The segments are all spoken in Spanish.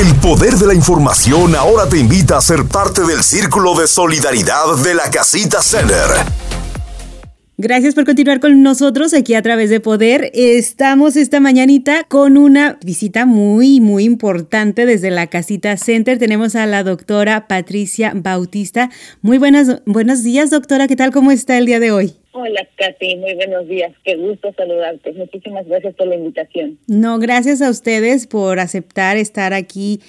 El poder de la información ahora te invita a ser parte del círculo de solidaridad de la Casita Center. Gracias por continuar con nosotros aquí a través de Poder. Estamos esta mañanita con una visita muy, muy importante desde la Casita Center. Tenemos a la doctora Patricia Bautista. Muy buenas, buenos días, doctora. ¿Qué tal? ¿Cómo está el día de hoy? Hola, Katy. Muy buenos días. Qué gusto saludarte. Muchísimas gracias por la invitación. No, gracias a ustedes por aceptar estar aquí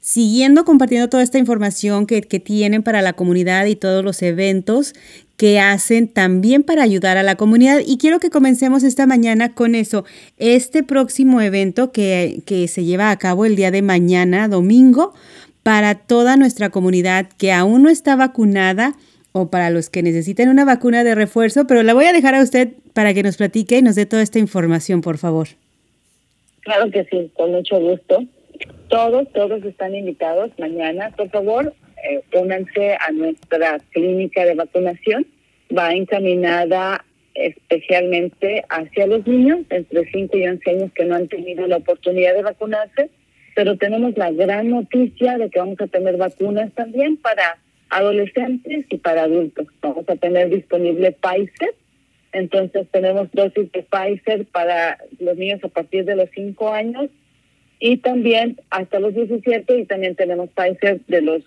siguiendo compartiendo toda esta información que, que, tienen para la comunidad y todos los eventos que hacen también para ayudar a la comunidad. Y quiero que comencemos esta mañana con eso. Este próximo evento que, que se lleva a cabo el día de mañana, domingo, para toda nuestra comunidad que aún no está vacunada o para los que necesiten una vacuna de refuerzo, pero la voy a dejar a usted para que nos platique y nos dé toda esta información, por favor. Claro que sí, con mucho gusto. Todos, todos están invitados mañana. Por favor, eh, únanse a nuestra clínica de vacunación. Va encaminada especialmente hacia los niños entre 5 y 11 años que no han tenido la oportunidad de vacunarse, pero tenemos la gran noticia de que vamos a tener vacunas también para adolescentes y para adultos. Vamos a tener disponible Pfizer, entonces tenemos dosis de Pfizer para los niños a partir de los 5 años y también hasta los 17 y también tenemos Pfizer de los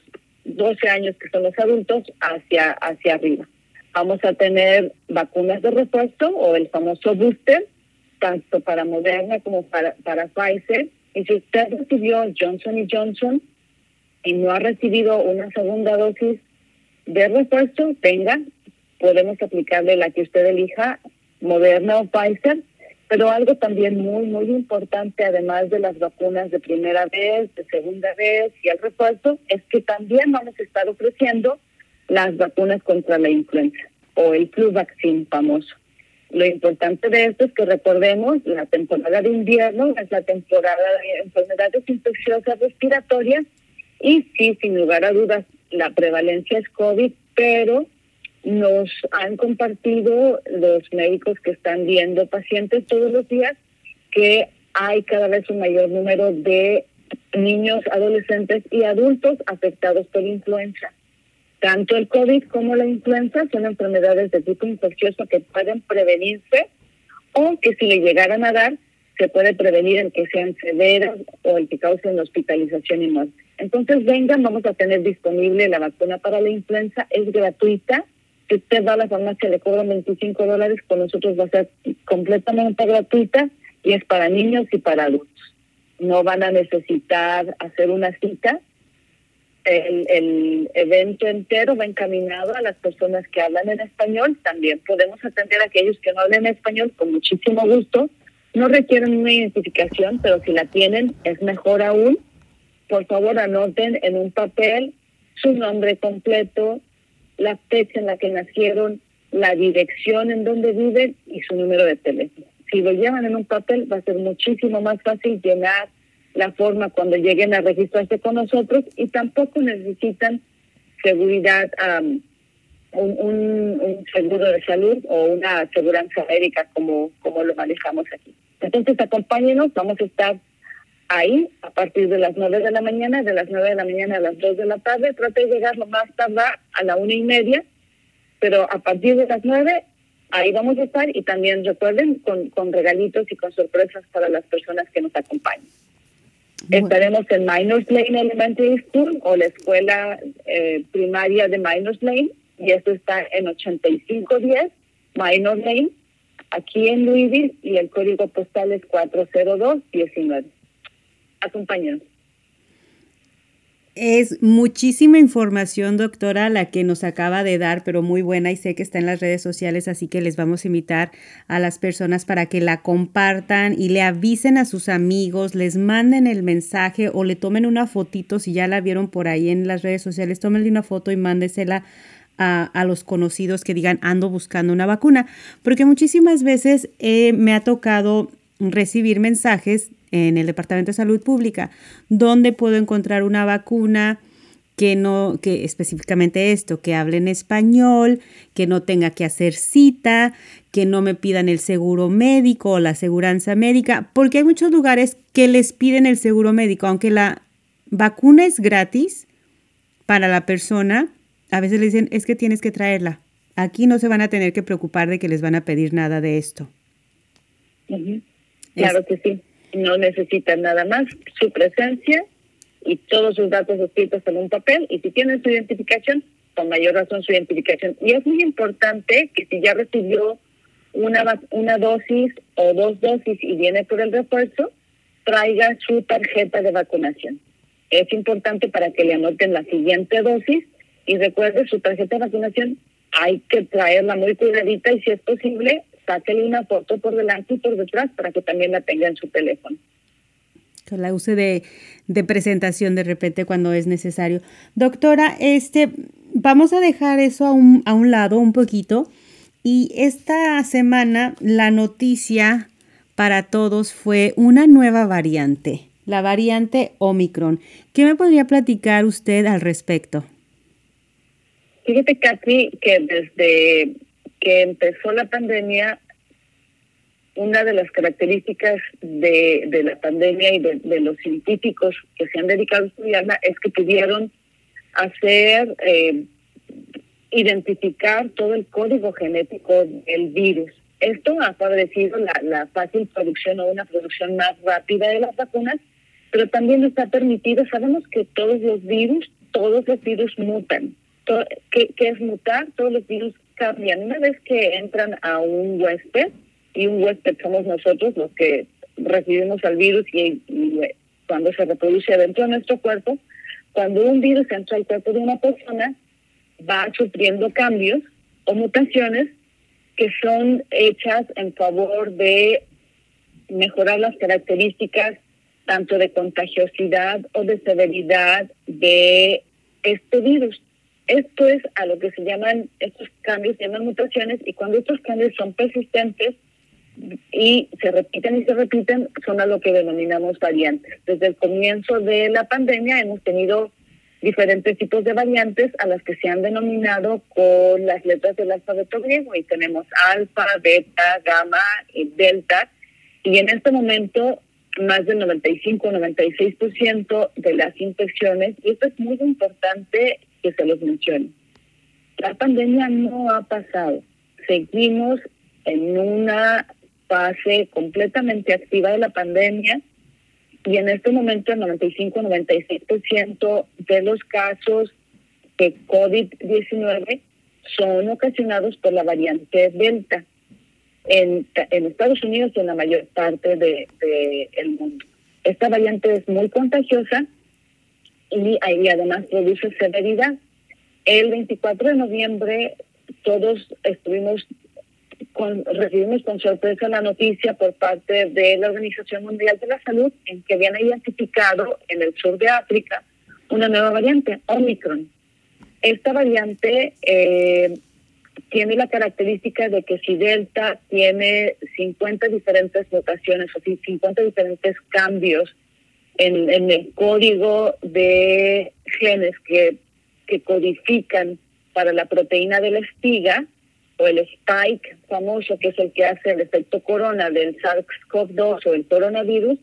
12 años que son los adultos hacia, hacia arriba. Vamos a tener vacunas de repuesto o el famoso booster, tanto para Moderna como para, para Pfizer. Y si usted recibió Johnson y Johnson y no ha recibido una segunda dosis de repuesto, venga, podemos aplicarle la que usted elija, Moderna o Pfizer, pero algo también muy, muy importante, además de las vacunas de primera vez, de segunda vez y el refuerzo, es que también vamos a estar ofreciendo las vacunas contra la influenza o el flu vaccine famoso. Lo importante de esto es que recordemos, la temporada de invierno es la temporada de enfermedades infecciosas respiratorias y sí, sin lugar a dudas, la prevalencia es COVID, pero nos han compartido los médicos que están viendo pacientes todos los días que hay cada vez un mayor número de niños, adolescentes y adultos afectados por influenza. Tanto el COVID como la influenza son enfermedades de tipo infeccioso que pueden prevenirse o que si le llegaran a dar, se puede prevenir el que sean severas o el que causen hospitalización y muerte. Entonces vengan, vamos a tener disponible la vacuna para la influenza, es gratuita, si usted va a la farmacia le cobran 25 dólares, con nosotros va a ser completamente gratuita y es para niños y para adultos. No van a necesitar hacer una cita. El, el evento entero va encaminado a las personas que hablan en español. También podemos atender a aquellos que no hablan español con muchísimo gusto. No requieren una identificación, pero si la tienen es mejor aún. Por favor, anoten en un papel su nombre completo, la fecha en la que nacieron, la dirección en donde viven y su número de teléfono. Si lo llevan en un papel va a ser muchísimo más fácil llenar la forma cuando lleguen a registrarse con nosotros y tampoco necesitan seguridad, un, un, seguro de salud o una aseguranza médica como, como lo manejamos aquí. Entonces acompáñenos, vamos a estar ahí a partir de las 9 de la mañana, de las 9 de la mañana a las 2 de la tarde. Trate de llegar lo más tarde a la una y media, pero a partir de las 9 ahí vamos a estar y también recuerden con, con regalitos y con sorpresas para las personas que nos acompañan. Estaremos en Miners Lane Elementary School o la escuela eh, primaria de Miners Lane y esto está en 8510 Miners Lane aquí en Louisville y el código postal es 40219 acompañan. Es muchísima información, doctora, la que nos acaba de dar, pero muy buena y sé que está en las redes sociales, así que les vamos a invitar a las personas para que la compartan y le avisen a sus amigos, les manden el mensaje o le tomen una fotito, si ya la vieron por ahí en las redes sociales, tómenle una foto y mándesela a, a, los conocidos que digan ando buscando una vacuna, porque muchísimas veces eh, me ha tocado recibir mensajes en el Departamento de Salud Pública, donde puedo encontrar una vacuna que no, que específicamente esto, que hable en español, que no tenga que hacer cita, que no me pidan el seguro médico o la aseguranza médica, porque hay muchos lugares que les piden el seguro médico, aunque la vacuna es gratis para la persona. A veces le dicen, es que tienes que traerla. Aquí no se van a tener que preocupar de que les van a pedir nada de esto. Claro que sí. No necesitan nada más su presencia y todos sus datos escritos en un papel. Y si tienen su identificación, con mayor razón su identificación. Y es muy importante que si ya recibió una, una dosis o dos dosis y viene por el refuerzo, traiga su tarjeta de vacunación. Es importante para que le anoten la siguiente dosis y recuerde su tarjeta de vacunación hay que traerla muy cuidadita y si es posible, sáquele una foto por delante y por detrás para que también la tenga en su teléfono. Que la use de, de presentación de repente cuando es necesario. Doctora, este, vamos a dejar eso a un, a un lado un poquito. Y esta semana la noticia para todos fue una nueva variante, la variante Omicron. ¿Qué me podría platicar usted al respecto? Fíjate, Katy, que desde que empezó la pandemia, una de las características de, de la pandemia y de, los científicos que se han dedicado a estudiarla es que pudieron hacer, eh, identificar todo el código genético del virus. Esto ha favorecido la, fácil producción o una producción más rápida de las vacunas, pero también está permitido, sabemos que todos los virus, todos los virus mutan. ¿Qué, es mutar? Todos los virus cambian. Una vez que entran a un huésped, y un huésped somos nosotros los que recibimos al virus y, cuando se reproduce dentro de nuestro cuerpo, cuando un virus entra al cuerpo de una persona, va sufriendo cambios o mutaciones que son hechas en favor de mejorar las características tanto de contagiosidad o de severidad de este virus. Esto es a lo que se llaman, estos cambios se llaman mutaciones y cuando estos cambios son persistentes y se repiten y se repiten, son a lo que denominamos variantes. Desde el comienzo de la pandemia hemos tenido diferentes tipos de variantes a las que se han denominado con las letras del alfabeto griego y tenemos alfa, beta, gamma y delta. Y en este momento más del 95-96% de las infecciones, y esto es muy importante que se los mencione. La pandemia no ha pasado. Seguimos en una fase completamente activa de la pandemia y en este momento el 95-96% de los casos de COVID-19 son ocasionados por la variante Delta en, en Estados Unidos y en la mayor parte del de, el mundo. Esta variante es muy contagiosa y, ahí además produce severidad. El 24 de noviembre todos estuvimos con, recibimos con sorpresa la noticia por parte de la Organización Mundial de la Salud en que habían identificado en el sur de África una nueva variante, Omicron. Esta variante eh, tiene la característica de que si Delta tiene 50 diferentes mutaciones o 50 diferentes cambios en, el código de genes que, que codifican para la proteína de la espiga, o el spike famoso, que es el que hace el efecto corona del SARS-CoV-2 o el coronavirus,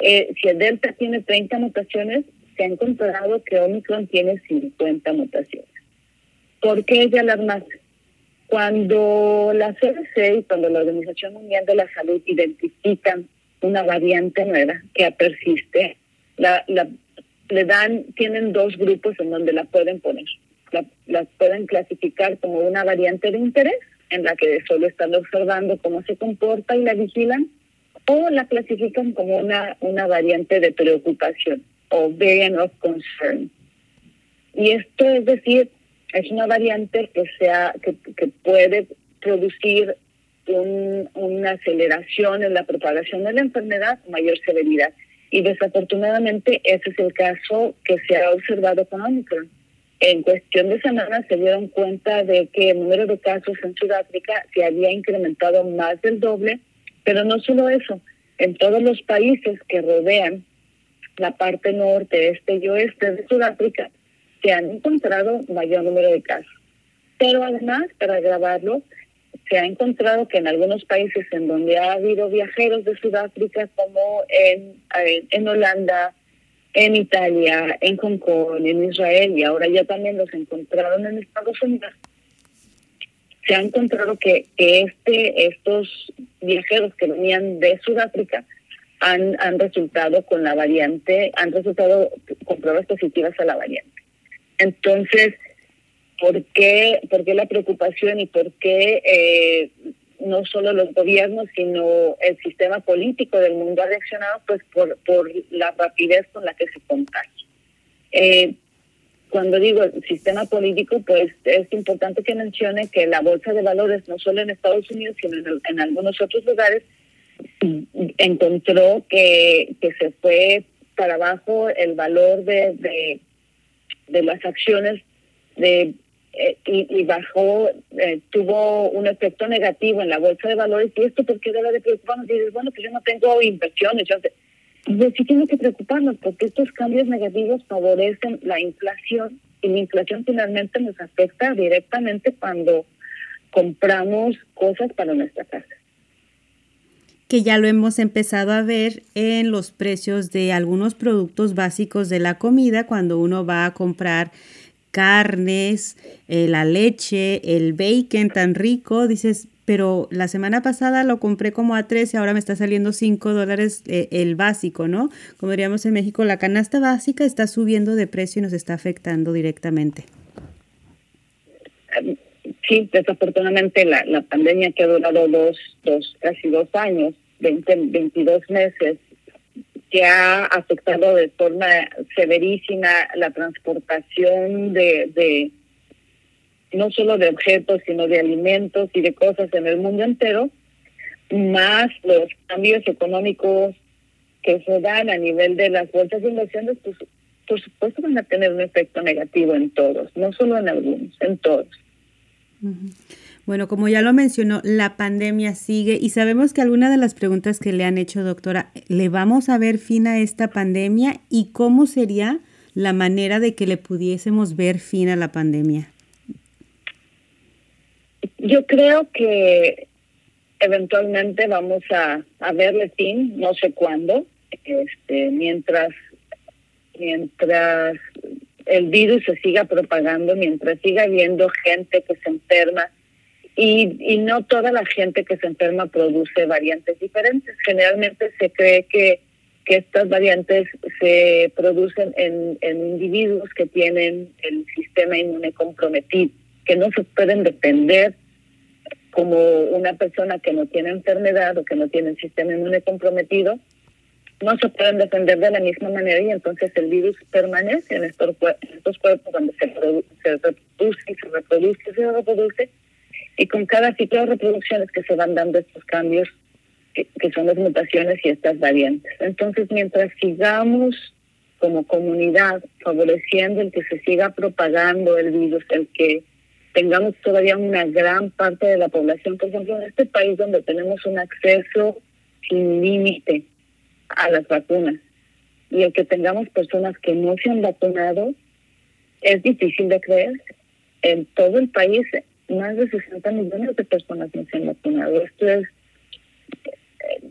eh, si el Delta tiene 30 mutaciones, se ha encontrado que Omicron tiene 50 mutaciones. ¿Por qué es de alarmarse? Cuando la CDC y cuando la Organización Mundial de la Salud identifican una variante nueva que persiste, la, le dan, tienen dos grupos en donde la pueden poner. La, la pueden clasificar como una variante de interés, en la que solo están observando cómo se comporta y la vigilan, o la clasifican como una, una variante de preocupación o variant of concern. Y esto es decir, es una variante que, sea, que, que puede producir un, una aceleración en la propagación de la enfermedad mayor severidad. Y desafortunadamente ese es el caso que se ha observado con Omicron. En cuestión de semanas se dieron cuenta de que el número de casos en Sudáfrica se había incrementado más del doble, pero no solo eso, en todos los países que rodean la parte norte, este y oeste de Sudáfrica, se han encontrado mayor número de casos. Pero además, para agravarlo, se ha encontrado que en algunos países en donde ha habido viajeros de Sudáfrica, como en, en Holanda, en Italia, en Hong Kong, en Israel y ahora ya también los encontraron en Estados Unidos, se ha encontrado que, este, estos viajeros que venían de Sudáfrica han, han resultado con la variante, han resultado con pruebas positivas a la variante. Entonces, ¿por qué, por qué la preocupación y por qué eh, no solo los gobiernos, sino el sistema político del mundo ha reaccionado pues por, por la rapidez con la que se contagia? Eh, cuando digo el sistema político, pues es importante que mencione que la bolsa de valores, no solo en Estados Unidos, sino en, algunos otros lugares, encontró que, que se fue para abajo el valor de, de, de las acciones de eh, y, bajó, eh, tuvo un efecto negativo en la bolsa de valores. ¿Y esto por qué debe de preocuparnos? Dices, bueno, pues yo no tengo inversiones. Yo pues sí tiene que preocuparnos porque estos cambios negativos favorecen la inflación y la inflación finalmente nos afecta directamente cuando compramos cosas para nuestra casa que ya lo hemos empezado a ver en los precios de algunos productos básicos de la comida cuando uno va a comprar carnes, eh, la leche, el bacon tan rico, dices, pero la semana pasada lo compré como a 13, ahora me está saliendo 5 dólares eh, el básico, ¿no? Como diríamos en México, la canasta básica está subiendo de precio y nos está afectando directamente. Sí, desafortunadamente la, la pandemia que ha durado dos, dos, casi dos años, 20, 22 meses, que ha afectado de forma severísima la transportación de, de no solo de objetos, sino de alimentos y de cosas en el mundo entero, más los cambios económicos que se dan a nivel de las bolsas de inversiones, pues por supuesto van a tener un efecto negativo en todos, no solo en algunos, en todos. Bueno, como ya lo mencionó, la pandemia sigue y sabemos que alguna de las preguntas que le han hecho, doctora, ¿le vamos a ver fin a esta pandemia y cómo sería la manera de que le pudiésemos ver fin a la pandemia? Yo creo que eventualmente vamos a, a verle fin, no sé cuándo, este, mientras mientras el virus se siga propagando, mientras siga habiendo gente que se enferma, y, y no toda la gente que se enferma produce variantes diferentes. Generalmente se cree que, que estas variantes se producen en, en individuos que tienen el sistema inmune comprometido, que no se pueden defender como una persona que no tiene enfermedad o que no tiene el sistema inmune comprometido, no se pueden defender de la misma manera y entonces el virus permanece en estos, cuerpos donde se, se reproduce y se reproduce y se reproduce y con cada ciclo de reproducciones que se van dando estos cambios, que, son las mutaciones y estas variantes. Entonces, mientras sigamos como comunidad favoreciendo el que se siga propagando el virus, el que tengamos todavía una gran parte de la población, por ejemplo, en este país donde tenemos un acceso sin límite a las vacunas y el que tengamos personas que no se han vacunado, es difícil de creer. En todo el país más de 60 millones de personas no se han vacunado. Esto es, eh,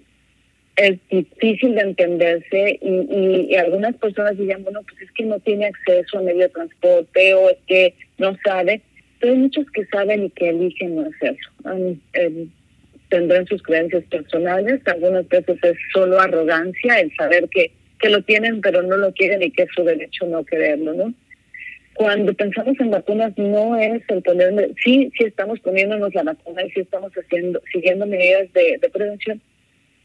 es difícil de entenderse y, y, algunas personas dirían, bueno, pues es que no tiene acceso a medio transporte o es que no sabe, pero hay muchos que saben y que eligen no hacerlo. Eh, tendrán sus creencias personales, algunas veces es solo arrogancia el saber que, que lo tienen pero no lo quieren y que es su derecho no quererlo, ¿no? Cuando pensamos en vacunas no es el ponerme, sí, sí estamos poniéndonos la vacuna y sí estamos haciendo, siguiendo medidas de, prevención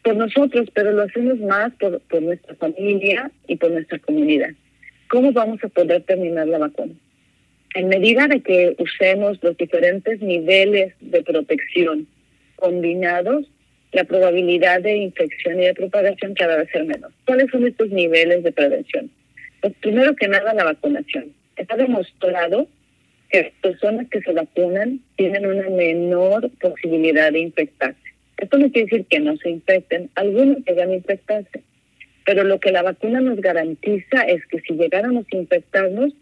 por nosotros, pero lo hacemos más por, por nuestra familia y por nuestra comunidad. ¿Cómo vamos a poder terminar la vacuna? En medida de que usemos los diferentes niveles de protección combinados, la probabilidad de infección y de propagación cada vez es menor. ¿Cuáles son estos niveles de prevención? Pues primero que nada la vacunación está demostrado que personas que se vacunan tienen una menor posibilidad de infectarse. Esto no quiere decir que no se infecten, algunos llegan a infectarse, pero lo que la vacuna nos garantiza es que si llegáramos a infectarnos,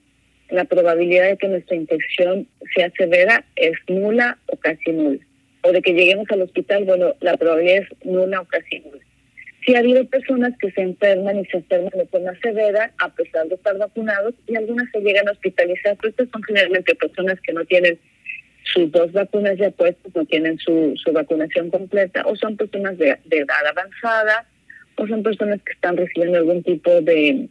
la probabilidad de que nuestra infección sea severa es nula o casi nula. O de que lleguemos al hospital, bueno, la probabilidad es nula o casi nula. Sí ha habido personas que se enferman y se enferman de forma severa a pesar de estar vacunados y algunas se llegan a hospitalizar, pero estas son generalmente personas que no tienen sus dos vacunas ya puestas, no tienen su, su vacunación completa, o son personas de, de edad avanzada, o son personas que están recibiendo algún tipo de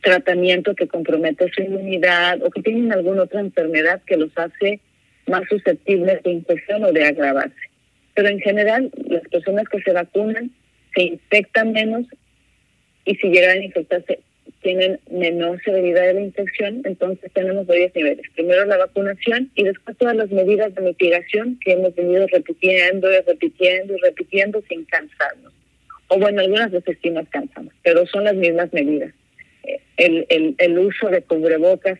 tratamiento que compromete su inmunidad o que tienen alguna otra enfermedad que los hace más susceptibles de infección o de agravarse. Pero en general, las personas que se vacunan se infectan menos y si llegan a infectarse tienen menor severidad de la infección, entonces tenemos varios niveles. Primero la vacunación y después todas las medidas de mitigación que hemos venido repitiendo y repitiendo y repitiendo sin cansarnos. O bueno, algunas veces sí nos cansamos, pero son las mismas medidas. El, el, el uso de cubrebocas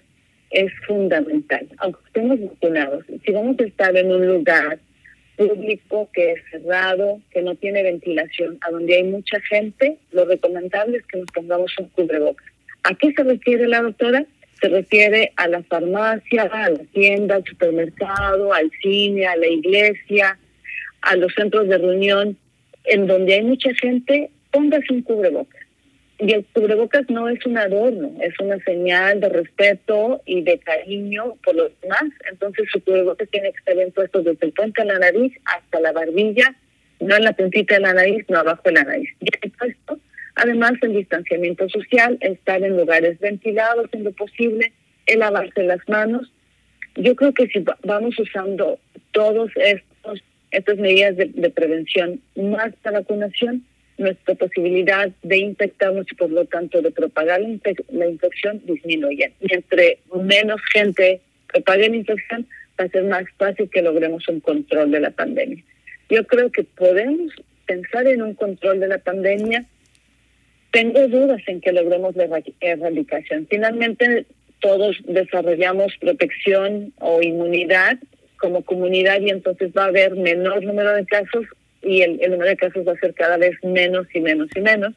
es fundamental. Aunque estemos vacunados, si vamos a estar en un lugar público que es cerrado, que no tiene ventilación, a donde hay mucha gente, lo recomendable es que nos pongamos un cubrebocas. ¿A qué se refiere la doctora? Se refiere a la farmacia, a la tienda, al supermercado, al cine, a la iglesia, a los centros de reunión, en donde hay mucha gente, póngase un cubrebocas. Y el cubrebocas no es un adorno, es una señal de respeto y de cariño por los demás. Entonces su cubrebocas tiene que estar puesto desde el puente de la nariz hasta la barbilla, no en la puntita de la nariz, no abajo de la nariz. Bien puesto. Además, el distanciamiento social, estar en lugares ventilados en lo posible, el lavarse las manos. Yo creo que si vamos usando todos estos estas medidas de, de prevención más la vacunación, nuestra posibilidad de infectarnos y por lo tanto de propagar la, infec la infección disminuye. Y entre menos gente propague la infección, va a ser más fácil que logremos un control de la pandemia. Yo creo que podemos pensar en un control de la pandemia. Tengo dudas en que logremos la erradicación. Finalmente, todos desarrollamos protección o inmunidad como comunidad y entonces va a haber menor número de casos y el, número de casos va a ser cada vez menos y menos y menos.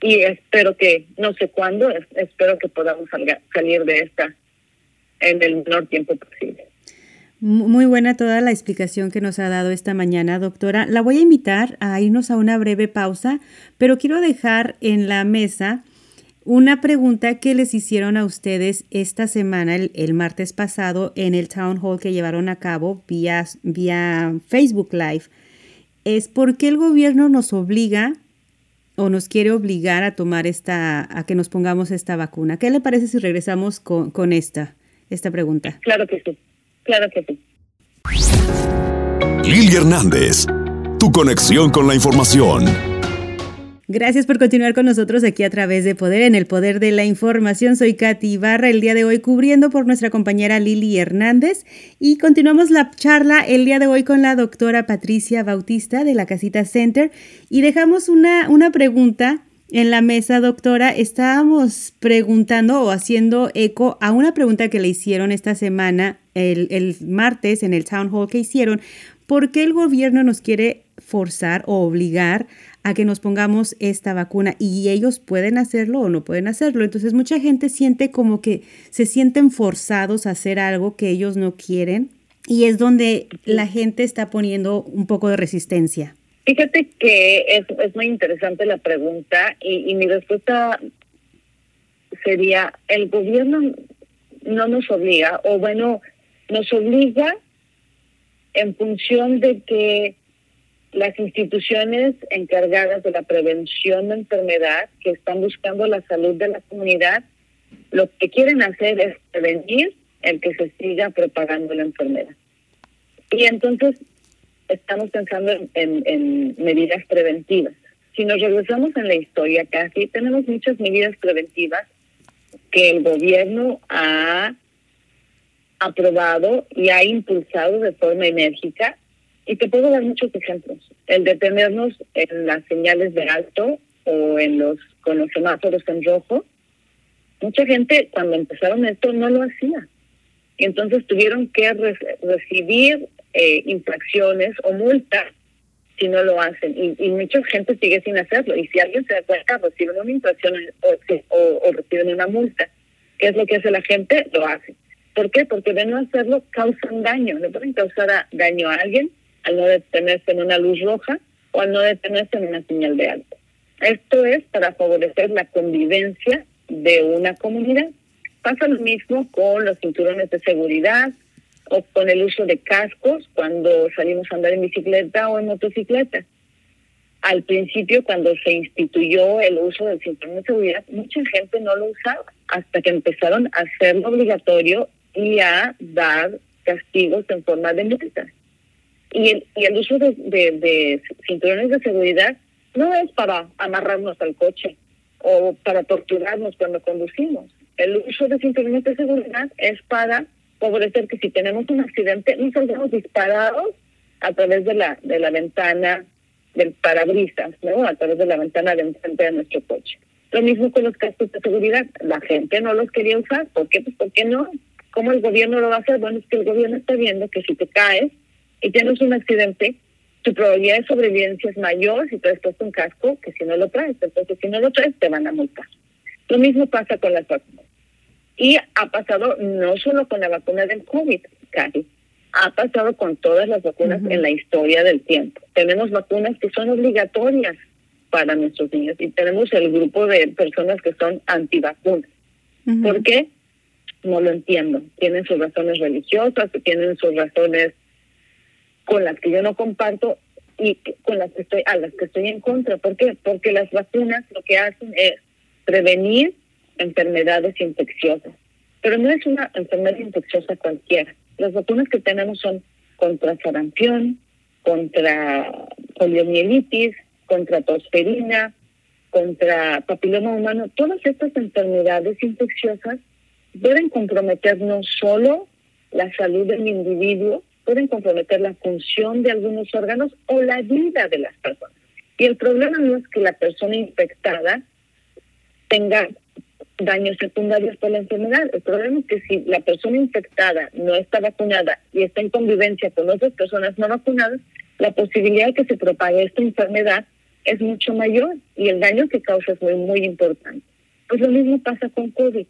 Y espero que, no sé cuándo, es, espero que podamos salga, salir de esta en el menor tiempo posible. Muy buena toda la explicación que nos ha dado esta mañana, doctora. La voy a invitar a irnos a una breve pausa, pero quiero dejar en la mesa una pregunta que les hicieron a ustedes esta semana, el, el, martes pasado, en el town hall que llevaron a cabo vía, vía Facebook Live es por qué el gobierno nos obliga o nos quiere obligar a tomar esta, a que nos pongamos esta vacuna. ¿Qué le parece si regresamos con, con esta, esta pregunta? Claro que sí, claro que sí. Lili Hernández, tu conexión con la información. Gracias por continuar con nosotros aquí a través de Poder en el Poder de la Información. Soy Katy Ibarra, el día de hoy cubriendo por nuestra compañera Lili Hernández y continuamos la charla el día de hoy con la doctora Patricia Bautista de la Casita Center y dejamos una, una pregunta en la mesa, doctora. Estábamos preguntando o haciendo eco a una pregunta que le hicieron esta semana, el, el martes, en el town hall que hicieron. ¿Por qué el gobierno nos quiere forzar o obligar a que nos pongamos esta vacuna y ellos pueden hacerlo o no pueden hacerlo. Entonces mucha gente siente como que se sienten forzados a hacer algo que ellos no quieren y es donde la gente está poniendo un poco de resistencia. Fíjate que es, es muy interesante la pregunta y, y mi respuesta sería, el gobierno no nos obliga, o bueno, nos obliga en función de que las instituciones encargadas de la prevención de enfermedad que están buscando la salud de la comunidad, lo que quieren hacer es prevenir el que se siga propagando la enfermedad. Y entonces estamos pensando en, medidas preventivas. Si nos regresamos en la historia casi, tenemos muchas medidas preventivas que el gobierno ha aprobado y ha impulsado de forma enérgica y te puedo dar muchos ejemplos. El detenernos en las señales de alto o en los con los semáforos en rojo. Mucha gente cuando empezaron esto no lo hacía. Y entonces tuvieron que re recibir eh, infracciones o multas si no lo hacen. Y, y, mucha gente sigue sin hacerlo. Y si alguien se da cuenta, reciben una infracción o, o, o reciben una multa. ¿Qué es lo que hace la gente? Lo hace. ¿Por qué? Porque de no hacerlo causan daño. Le pueden causar daño a alguien al no detenerse en una luz roja o al no detenerse en una señal de alto. Esto es para favorecer la convivencia de una comunidad. Pasa lo mismo con los cinturones de seguridad o con el uso de cascos cuando salimos a andar en bicicleta o en motocicleta. Al principio, cuando se instituyó el uso del cinturón de seguridad, mucha gente no lo usaba hasta que empezaron a hacerlo obligatorio y a dar castigos en forma de multa. Y el, y el uso de, de cinturones de seguridad no es para amarrarnos al coche o para torturarnos cuando conducimos. El uso de cinturones de seguridad es para favorecer que si tenemos un accidente no salgamos disparados a través de la de la ventana del parabrisas, ¿no? a través de la ventana de enfrente de nuestro coche. Lo mismo con los cascos de seguridad. La gente no los quería usar. ¿Por qué? Pues porque no. ¿Cómo el gobierno lo va a hacer? Bueno, es que el gobierno está viendo que si te caes y tienes un accidente, tu probabilidad de sobrevivencia es mayor si traes puesto un casco que si no lo traes. Entonces, si no lo traes, te van a multar. Lo mismo pasa con las vacunas. Y ha pasado no solo con la vacuna del COVID, casi, ha pasado con todas las vacunas en la historia del tiempo. Tenemos vacunas que son obligatorias para nuestros niños y tenemos el grupo de personas que son antivacunas. ¿Por qué? No lo entiendo. Tienen sus razones religiosas, tienen sus razones con las que yo no comparto y con las que estoy a las que estoy en contra. ¿Por qué? Porque las vacunas lo que hacen es prevenir enfermedades infecciosas, pero no es una enfermedad infecciosa cualquiera. Las vacunas que tenemos son contra sarampión, contra poliomielitis, contra tosferina, contra papiloma humano. Todas estas enfermedades infecciosas pueden comprometer no solo la salud del individuo, pueden comprometer la función de algunos órganos o la vida de las personas. Y el problema no es que la persona infectada tenga daños secundarios por la enfermedad. El problema es que si la persona infectada no está vacunada y está en convivencia con otras personas no vacunadas, la posibilidad de que se propague esta enfermedad es mucho mayor y el daño que causa es muy, muy importante. Pues lo mismo pasa con COVID.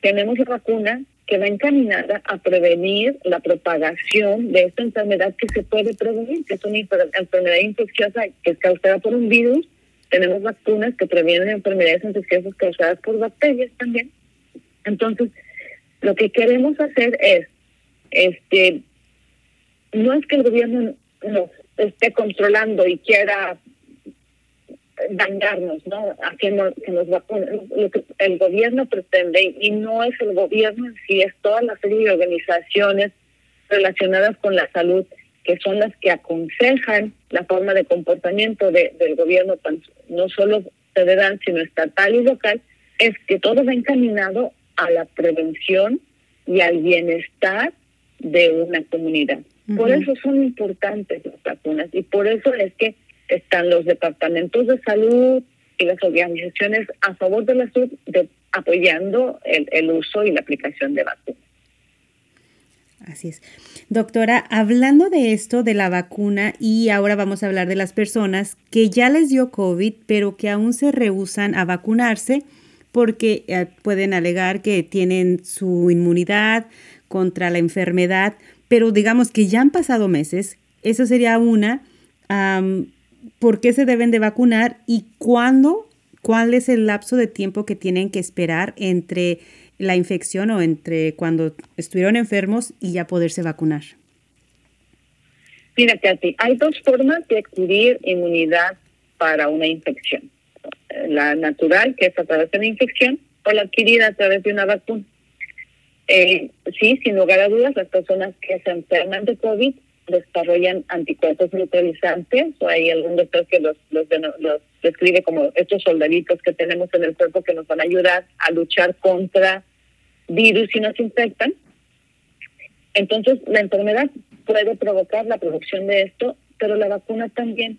Tenemos la vacuna que va encaminada a prevenir la propagación de esta enfermedad que se puede prevenir, que es una enfermedad infecciosa que es causada por un virus. Tenemos vacunas que previenen enfermedades infecciosas causadas por bacterias también. Entonces, lo que queremos hacer es, este, no es que el gobierno nos esté controlando y quiera dañarnos, ¿no? Haciendo que nos vacunen. Lo que el gobierno pretende, y no es el gobierno en sí, es toda la serie de organizaciones relacionadas con la salud, que son las que aconsejan la forma de comportamiento de, del gobierno, no solo federal, sino estatal y local, es que todo va encaminado a la prevención y al bienestar de una comunidad. Por eso son importantes las vacunas y por eso es que están los departamentos de salud y las organizaciones a favor de la salud de, apoyando el, el uso y la aplicación de vacunas. Así es. Doctora, hablando de esto, de la vacuna, y ahora vamos a hablar de las personas que ya les dio COVID, pero que aún se rehusan a vacunarse porque eh, pueden alegar que tienen su inmunidad contra la enfermedad, pero digamos que ya han pasado meses. Eso sería una por qué se deben de vacunar y cuándo, cuál es el lapso de tiempo que tienen que esperar entre la infección o entre cuando estuvieron enfermos y ya poderse vacunar. Mira, Katy, hay dos formas de adquirir inmunidad para una infección. La natural, que es a través de una infección, o la adquirida a través de una vacuna. Eh, sí, sin lugar a dudas, las personas que se enferman de COVID desarrollan anticuerpos neutralizantes, o hay algún doctor que los, los, los describe como estos soldaditos que tenemos en el cuerpo que nos van a ayudar a luchar contra virus y nos infectan. Entonces, la enfermedad puede provocar la producción de esto, pero la vacuna también.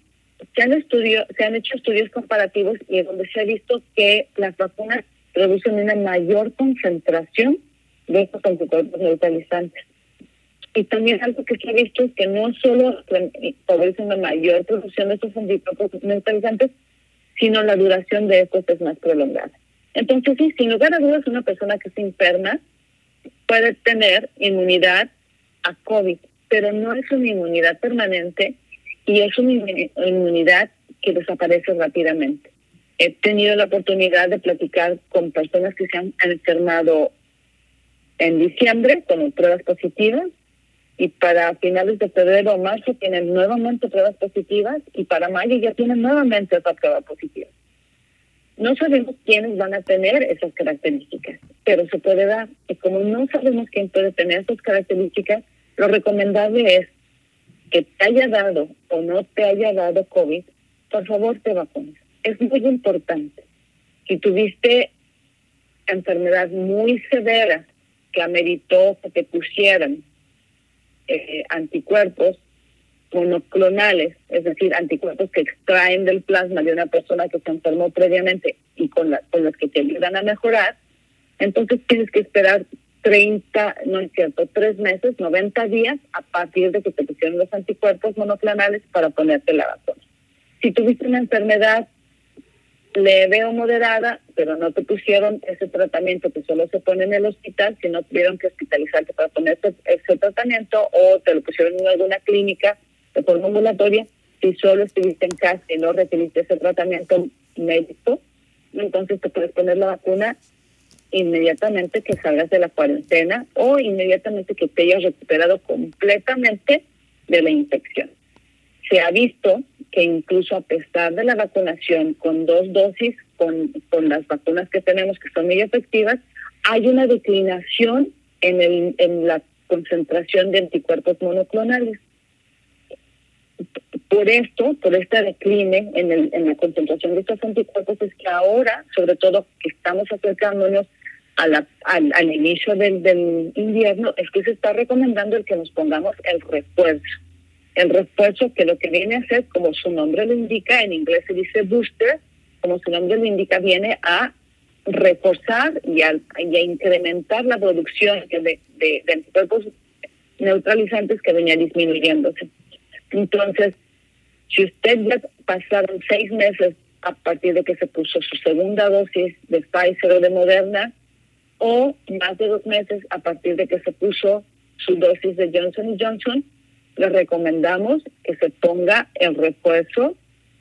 Se han, estudio, se han hecho estudios comparativos y donde se ha visto que las vacunas producen una mayor concentración de estos anticuerpos neutralizantes. Y también algo que se ha visto es que no solo favorece una mayor producción de estos anticuerpos neutralizantes, sino la duración de estos es más prolongada. Entonces, sí, sin lugar a dudas, una persona que se enferma puede tener inmunidad a COVID, pero no es una inmunidad permanente y es una inmunidad que desaparece rápidamente. he tenido la oportunidad de platicar con personas que se han enfermado en diciembre con pruebas positivas y para finales de febrero o marzo tienen nuevamente pruebas positivas y para mayo ya tienen nuevamente otra prueba positiva. No sabemos quiénes van a tener esas características, pero se puede dar. Y como no sabemos quién puede tener esas características, lo recomendable es que te haya dado o no te haya dado COVID, por favor te vacunes. Es muy importante. Si tuviste enfermedad muy severa que ameritó que te pusieran eh, anticuerpos monoclonales, es decir, anticuerpos que extraen del plasma de una persona que se enfermó previamente y con, la, con los que te ayudan a mejorar, entonces tienes que esperar 30, no es cierto, 3 meses, 90 días a partir de que te pusieron los anticuerpos monoclonales para ponerte la vacuna. Si tuviste una enfermedad leve o moderada, pero no te pusieron ese tratamiento que solo se pone en el hospital, si no tuvieron que hospitalizarte para ponerte ese tratamiento o te lo pusieron en alguna clínica de forma ambulatoria, si solo estuviste en casa y no recibiste ese tratamiento médico, entonces te puedes poner la vacuna inmediatamente que salgas de la cuarentena o inmediatamente que te hayas recuperado completamente de la infección. Se ha visto que incluso a pesar de la vacunación con dos dosis, con, con las vacunas que tenemos que son muy efectivas, hay una declinación en, el, en la concentración de anticuerpos monoclonales. Por esto, por este decline en, el, en la concentración de estos anticuerpos, es que ahora, sobre todo que estamos acercándonos a la, al, al inicio del, del invierno, es que se está recomendando el que nos pongamos el refuerzo el refuerzo que lo que viene a hacer, como su nombre lo indica, en inglés se dice booster, como su nombre lo indica, viene a reforzar y a, incrementar la producción de, de, anticuerpos neutralizantes que venía disminuyéndose. Entonces, si usted ya pasaron seis meses a partir de que se puso su segunda dosis de Pfizer o de Moderna, o más de dos meses a partir de que se puso su dosis de Johnson Johnson, le recomendamos que se ponga el refuerzo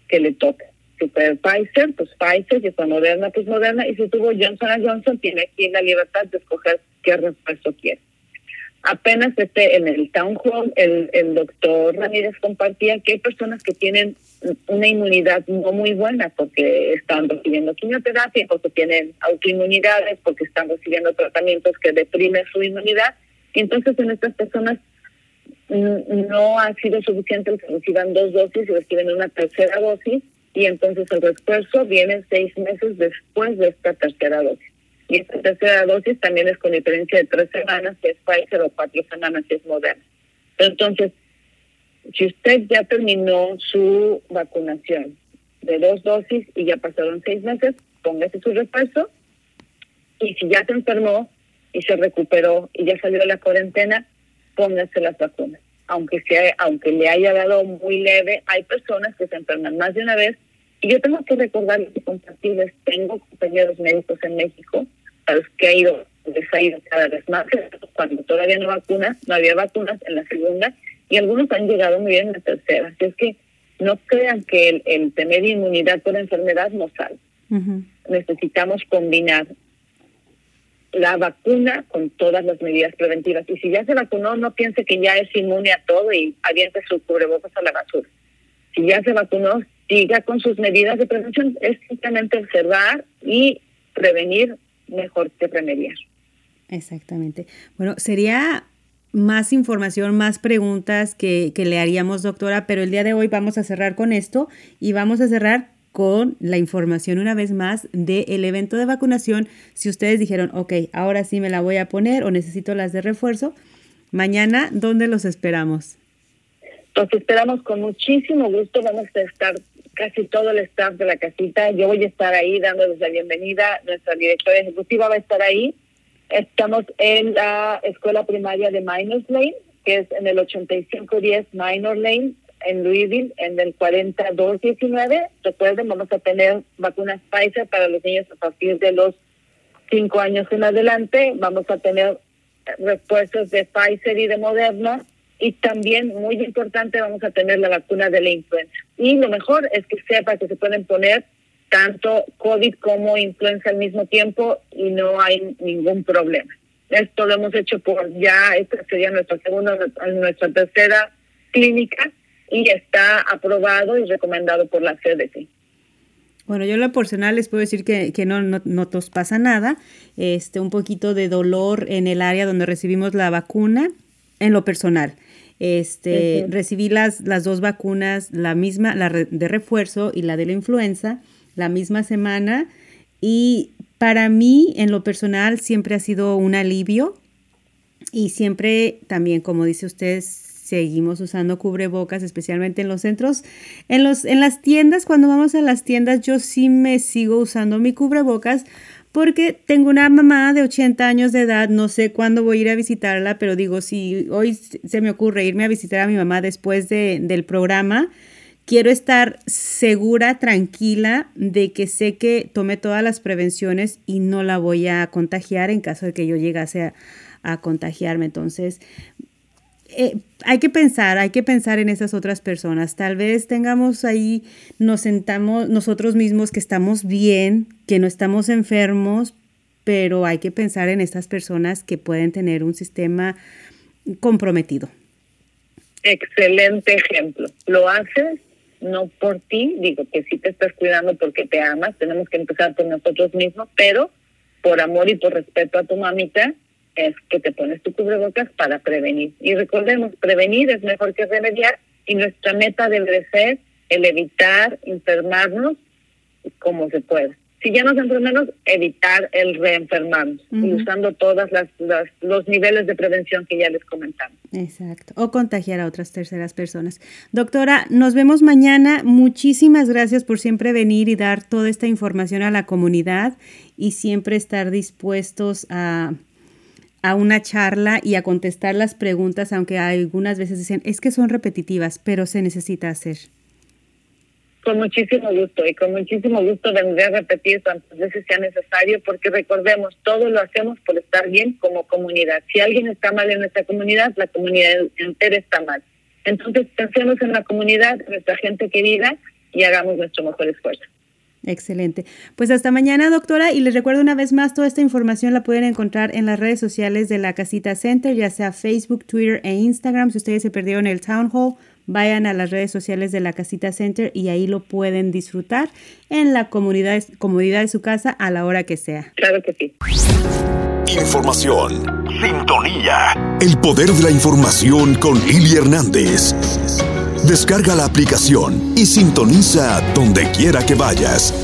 que le toque. Si fue Pfizer, pues Pfizer, si fue Moderna, pues Moderna, y si tuvo Johnson Johnson, tiene aquí la libertad de escoger qué refuerzo quiere. Apenas este, en el town hall, el, el doctor Ramírez compartía que hay personas que tienen una inmunidad no muy buena porque están recibiendo quimioterapia, porque tienen autoinmunidades, porque están recibiendo tratamientos que deprimen su inmunidad. Entonces en estas personas no ha sido suficiente el que reciban dos dosis y reciben una tercera dosis y entonces el refuerzo viene seis meses después de esta tercera dosis. Y esta tercera dosis también es con diferencia de tres semanas si es Pfizer o cuatro semanas si es Moderna. Entonces, si usted ya terminó su vacunación de dos dosis y ya pasaron seis meses, póngase su refuerzo. Y si ya se enfermó y se recuperó y ya salió de la cuarentena, póngase las vacunas. Aunque, sea, aunque le haya dado muy leve, hay personas que se enferman más de una vez. Y yo tengo que recordarles y compartirles, tengo compañeros médicos en México a los que ha ido, les ha ido cada vez más, cuando todavía no vacunas, no había vacunas en la segunda, y algunos han llegado muy bien en la tercera. Así es que no crean que el, el tener inmunidad por enfermedad no sale. Necesitamos combinar la vacuna con todas las medidas preventivas. Y si ya se vacunó, no piense que ya es inmune a todo y aviente su cubrebocas a la basura. Si ya se vacunó, siga con sus medidas de prevención. Es simplemente observar y prevenir mejor que remediar. Exactamente. Bueno, sería más información, más preguntas que, que le haríamos, doctora, pero el día de hoy vamos a cerrar con esto y vamos a cerrar con la información una vez más del evento de vacunación. Si ustedes dijeron, ok, ahora sí me la voy a poner o necesito las de refuerzo, mañana, ¿dónde los esperamos? Los esperamos con muchísimo gusto. Vamos a estar casi todo el staff de la casita. Yo voy a estar ahí dándoles la bienvenida. Nuestra directora ejecutiva va a estar ahí. Estamos en la escuela primaria de Minors Lane, que es en el 8510 Minor Lane, en Louisville en el 4219. Recuerden, vamos a tener vacunas Pfizer para los niños a partir de los 5 años en adelante. Vamos a tener refuerzos de Pfizer y de Moderna. Y también, muy importante, vamos a tener la vacuna de la influenza. Y lo mejor es que sepa que se pueden poner tanto COVID como influenza al mismo tiempo y no hay ningún problema. Esto lo hemos hecho por ya, esta sería nuestra segunda, nuestra tercera clínica y está aprobado y recomendado por la CDC. Bueno, yo en lo personal les puedo decir que, que no, no, no nos pasa nada. Este, un poquito de dolor en el área donde recibimos la vacuna, en lo personal. Este, recibí las, las dos vacunas, la misma, la de refuerzo y la de la influenza, la misma semana. Y para mí, en lo personal, siempre ha sido un alivio. Y siempre también, como dice usted, seguimos usando cubrebocas, especialmente en los centros, en, los, en las tiendas, cuando vamos a las tiendas, yo sí me sigo usando mi cubrebocas porque tengo una mamá de 80 años de edad, no sé cuándo voy a ir a visitarla, pero digo, si hoy se me ocurre irme a visitar a mi mamá después de, del programa, quiero estar segura, tranquila de que sé que tomé todas las prevenciones y no la voy a contagiar en caso de que yo llegase a contagiarme. Entonces, eh, hay que pensar, hay que pensar en esas otras personas. Tal vez tengamos ahí, nos sentamos nosotros mismos que estamos bien, que no estamos enfermos, pero hay que pensar en estas personas que pueden tener un sistema comprometido. Excelente ejemplo. Lo haces no por ti, digo que sí te estás cuidando porque te amas, tenemos que empezar por nosotros mismos, pero por amor y por respeto a tu mamita, es que te pones tu cubrebocas para prevenir. Y recordemos, prevenir es mejor que remediar y nuestra meta debe ser el evitar enfermarnos como se pueda. Si ya nos enfermamos, evitar el reenfermarnos, usando todos las, los niveles de prevención que ya les comentamos. Exacto, o contagiar a otras terceras personas. Doctora, nos vemos mañana. Muchísimas gracias por siempre venir y dar toda esta información a la comunidad y siempre estar dispuestos a a una charla y a contestar las preguntas, aunque algunas veces dicen, es que son repetitivas, pero se necesita hacer. Con muchísimo gusto y con muchísimo gusto vendré a repetir cuantas veces sea necesario porque recordemos, todo lo hacemos por estar bien como comunidad. Si alguien está mal en nuestra comunidad, la comunidad entera está mal. Entonces pensemos en la comunidad, nuestra gente querida y hagamos nuestro mejor esfuerzo. Excelente. Pues hasta mañana, doctora. Y les recuerdo una vez más, toda esta información la pueden encontrar en las redes sociales de la Casita Center, ya sea Facebook, Twitter e Instagram. Si ustedes se perdieron el Town Hall, vayan a las redes sociales de la Casita Center y ahí lo pueden disfrutar en la comunidad, comodidad de su casa a la hora que sea. Claro que sí. Información. Sintonía. El poder de la información con Lili Hernández. Descarga la aplicación y sintoniza donde quiera que vayas